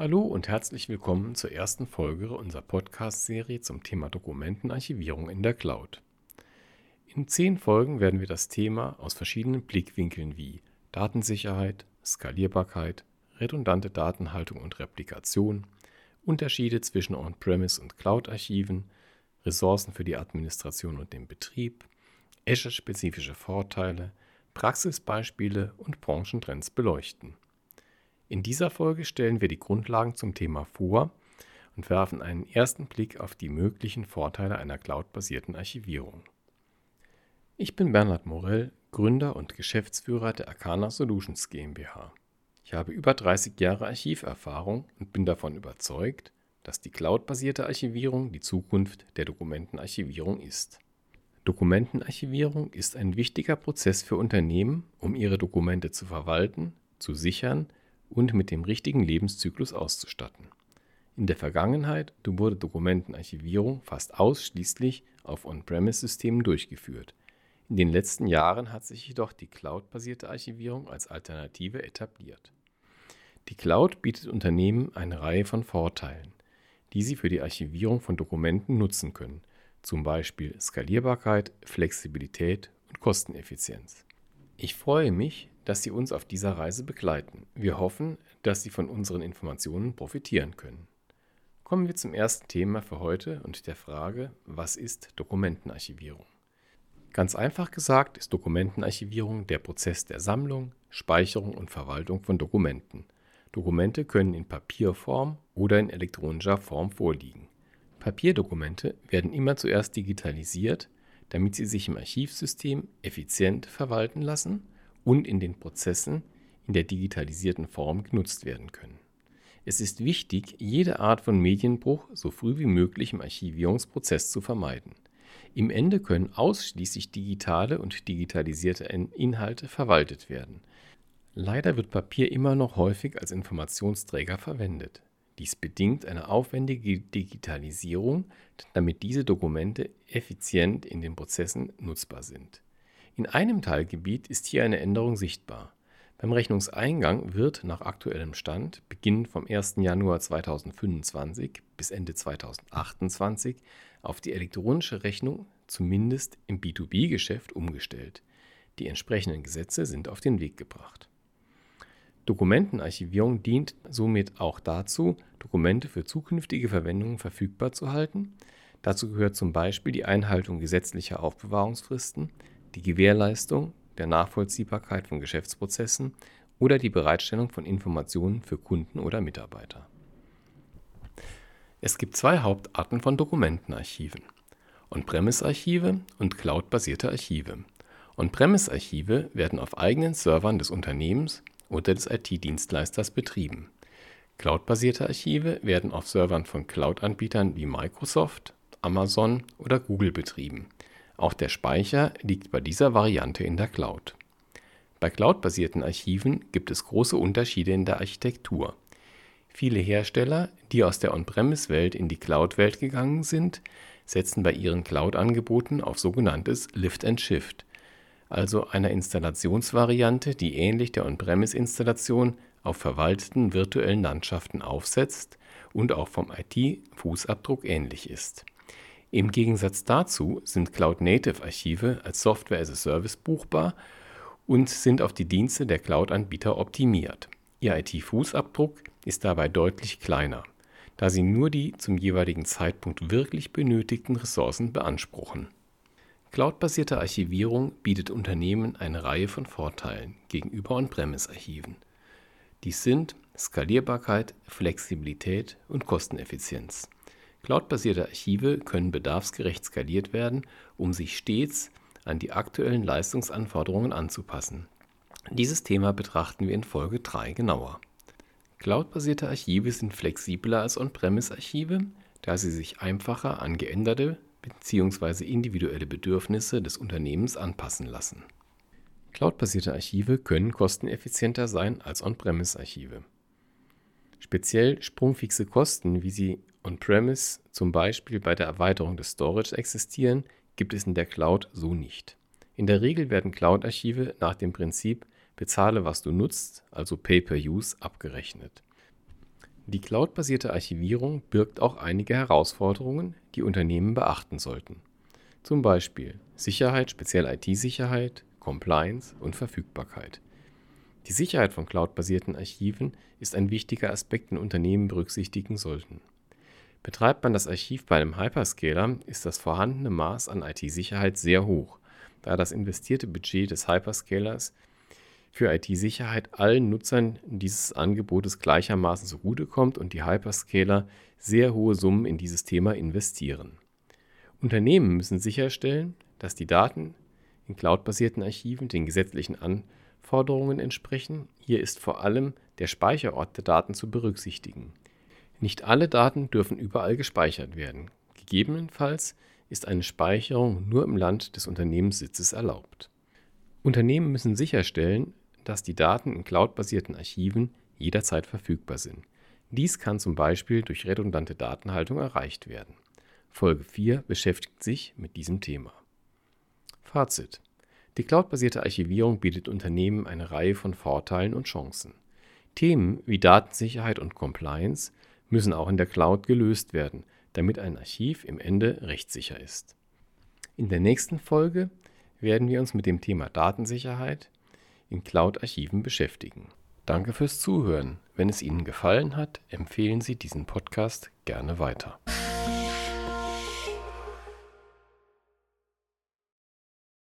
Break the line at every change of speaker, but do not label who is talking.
Hallo und herzlich willkommen zur ersten Folge unserer Podcast-Serie zum Thema Dokumentenarchivierung in der Cloud. In zehn Folgen werden wir das Thema aus verschiedenen Blickwinkeln wie Datensicherheit, Skalierbarkeit, redundante Datenhaltung und Replikation, Unterschiede zwischen On-Premise und Cloud-Archiven, Ressourcen für die Administration und den Betrieb, Azure-spezifische Vorteile, Praxisbeispiele und Branchentrends beleuchten. In dieser Folge stellen wir die Grundlagen zum Thema vor und werfen einen ersten Blick auf die möglichen Vorteile einer cloudbasierten Archivierung. Ich bin Bernhard Morell, Gründer und Geschäftsführer der Arcana Solutions GmbH. Ich habe über 30 Jahre Archiverfahrung und bin davon überzeugt, dass die cloudbasierte Archivierung die Zukunft der Dokumentenarchivierung ist. Dokumentenarchivierung ist ein wichtiger Prozess für Unternehmen, um ihre Dokumente zu verwalten, zu sichern und mit dem richtigen Lebenszyklus auszustatten. In der Vergangenheit wurde Dokumentenarchivierung fast ausschließlich auf On-Premise-Systemen durchgeführt. In den letzten Jahren hat sich jedoch die Cloud-basierte Archivierung als Alternative etabliert. Die Cloud bietet Unternehmen eine Reihe von Vorteilen, die sie für die Archivierung von Dokumenten nutzen können, zum Beispiel Skalierbarkeit, Flexibilität und Kosteneffizienz. Ich freue mich, dass Sie uns auf dieser Reise begleiten. Wir hoffen, dass Sie von unseren Informationen profitieren können. Kommen wir zum ersten Thema für heute und der Frage, was ist Dokumentenarchivierung? Ganz einfach gesagt ist Dokumentenarchivierung der Prozess der Sammlung, Speicherung und Verwaltung von Dokumenten. Dokumente können in Papierform oder in elektronischer Form vorliegen. Papierdokumente werden immer zuerst digitalisiert, damit sie sich im Archivsystem effizient verwalten lassen und in den Prozessen in der digitalisierten Form genutzt werden können. Es ist wichtig, jede Art von Medienbruch so früh wie möglich im Archivierungsprozess zu vermeiden. Im Ende können ausschließlich digitale und digitalisierte Inhalte verwaltet werden. Leider wird Papier immer noch häufig als Informationsträger verwendet. Dies bedingt eine aufwendige Digitalisierung, damit diese Dokumente effizient in den Prozessen nutzbar sind. In einem Teilgebiet ist hier eine Änderung sichtbar. Beim Rechnungseingang wird nach aktuellem Stand, beginnend vom 1. Januar 2025 bis Ende 2028, auf die elektronische Rechnung zumindest im B2B-Geschäft umgestellt. Die entsprechenden Gesetze sind auf den Weg gebracht. Dokumentenarchivierung dient somit auch dazu, Dokumente für zukünftige Verwendungen verfügbar zu halten. Dazu gehört zum Beispiel die Einhaltung gesetzlicher Aufbewahrungsfristen, die Gewährleistung der Nachvollziehbarkeit von Geschäftsprozessen oder die Bereitstellung von Informationen für Kunden oder Mitarbeiter. Es gibt zwei Hauptarten von Dokumentenarchiven. On-Premise-Archive und Cloud-basierte Archive. On-Premise-Archive werden auf eigenen Servern des Unternehmens oder des IT-Dienstleisters betrieben. Cloud-basierte Archive werden auf Servern von Cloud-Anbietern wie Microsoft, Amazon oder Google betrieben auch der Speicher liegt bei dieser Variante in der Cloud. Bei cloudbasierten Archiven gibt es große Unterschiede in der Architektur. Viele Hersteller, die aus der On-Premise-Welt in die Cloud-Welt gegangen sind, setzen bei ihren Cloud-Angeboten auf sogenanntes Lift and Shift, also einer Installationsvariante, die ähnlich der On-Premise-Installation auf verwalteten virtuellen Landschaften aufsetzt und auch vom IT-Fußabdruck ähnlich ist im Gegensatz dazu sind Cloud-Native-Archive als Software as a Service buchbar und sind auf die Dienste der Cloud-Anbieter optimiert. Ihr IT-Fußabdruck ist dabei deutlich kleiner, da sie nur die zum jeweiligen Zeitpunkt wirklich benötigten Ressourcen beanspruchen. Cloud-basierte Archivierung bietet Unternehmen eine Reihe von Vorteilen gegenüber On-Premise-Archiven. Dies sind Skalierbarkeit, Flexibilität und Kosteneffizienz. Cloud-basierte Archive können bedarfsgerecht skaliert werden, um sich stets an die aktuellen Leistungsanforderungen anzupassen. Dieses Thema betrachten wir in Folge 3 genauer. Cloud-basierte Archive sind flexibler als On-Premise-Archive, da sie sich einfacher an geänderte bzw. individuelle Bedürfnisse des Unternehmens anpassen lassen. Cloud-basierte Archive können kosteneffizienter sein als On-Premise-Archive. Speziell sprungfixe Kosten, wie sie on-premise zum Beispiel bei der Erweiterung des Storage existieren, gibt es in der Cloud so nicht. In der Regel werden Cloud-Archive nach dem Prinzip Bezahle, was du nutzt, also Pay-per-Use, abgerechnet. Die cloudbasierte Archivierung birgt auch einige Herausforderungen, die Unternehmen beachten sollten. Zum Beispiel Sicherheit, speziell IT-Sicherheit, Compliance und Verfügbarkeit. Die Sicherheit von cloudbasierten Archiven ist ein wichtiger Aspekt, den Unternehmen berücksichtigen sollten. Betreibt man das Archiv bei einem Hyperscaler, ist das vorhandene Maß an IT-Sicherheit sehr hoch, da das investierte Budget des Hyperscalers für IT-Sicherheit allen Nutzern dieses Angebotes gleichermaßen zugutekommt und die Hyperscaler sehr hohe Summen in dieses Thema investieren. Unternehmen müssen sicherstellen, dass die Daten in cloudbasierten Archiven den gesetzlichen Anforderungen entsprechen. Hier ist vor allem der Speicherort der Daten zu berücksichtigen. Nicht alle Daten dürfen überall gespeichert werden. Gegebenenfalls ist eine Speicherung nur im Land des Unternehmenssitzes erlaubt. Unternehmen müssen sicherstellen, dass die Daten in cloudbasierten Archiven jederzeit verfügbar sind. Dies kann zum Beispiel durch redundante Datenhaltung erreicht werden. Folge 4 beschäftigt sich mit diesem Thema. Fazit. Die cloudbasierte Archivierung bietet Unternehmen eine Reihe von Vorteilen und Chancen. Themen wie Datensicherheit und Compliance müssen auch in der Cloud gelöst werden, damit ein Archiv im Ende rechtssicher ist. In der nächsten Folge werden wir uns mit dem Thema Datensicherheit in Cloud-Archiven beschäftigen. Danke fürs Zuhören. Wenn es Ihnen gefallen hat, empfehlen Sie diesen Podcast gerne weiter.